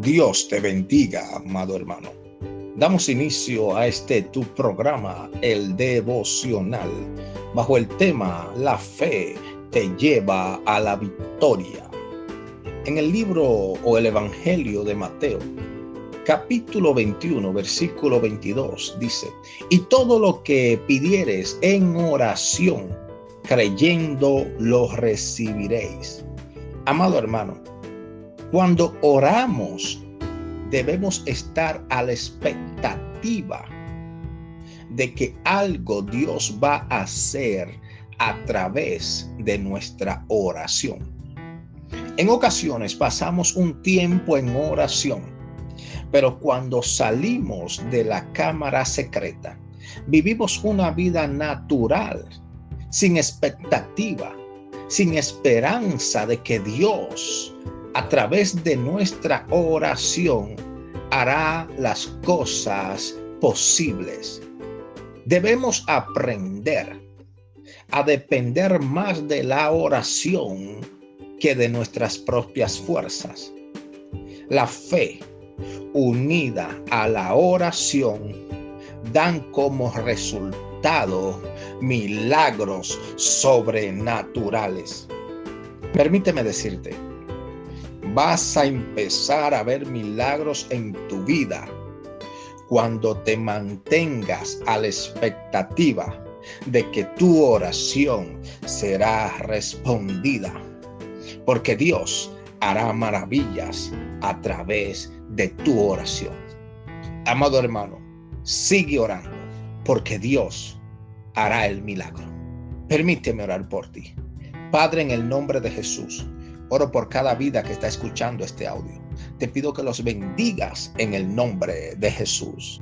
Dios te bendiga, amado hermano. Damos inicio a este tu programa, el devocional, bajo el tema La fe te lleva a la victoria. En el libro o el Evangelio de Mateo, capítulo 21, versículo 22, dice, y todo lo que pidieres en oración, creyendo, lo recibiréis. Amado hermano, cuando oramos, debemos estar a la expectativa de que algo Dios va a hacer a través de nuestra oración. En ocasiones pasamos un tiempo en oración, pero cuando salimos de la cámara secreta, vivimos una vida natural, sin expectativa, sin esperanza de que Dios a través de nuestra oración hará las cosas posibles. Debemos aprender a depender más de la oración que de nuestras propias fuerzas. La fe unida a la oración dan como resultado milagros sobrenaturales. Permíteme decirte, vas a empezar a ver milagros en tu vida cuando te mantengas a la expectativa de que tu oración será respondida. Porque Dios hará maravillas a través de tu oración. Amado hermano, sigue orando porque Dios hará el milagro. Permíteme orar por ti. Padre, en el nombre de Jesús. Oro por cada vida que está escuchando este audio. Te pido que los bendigas en el nombre de Jesús.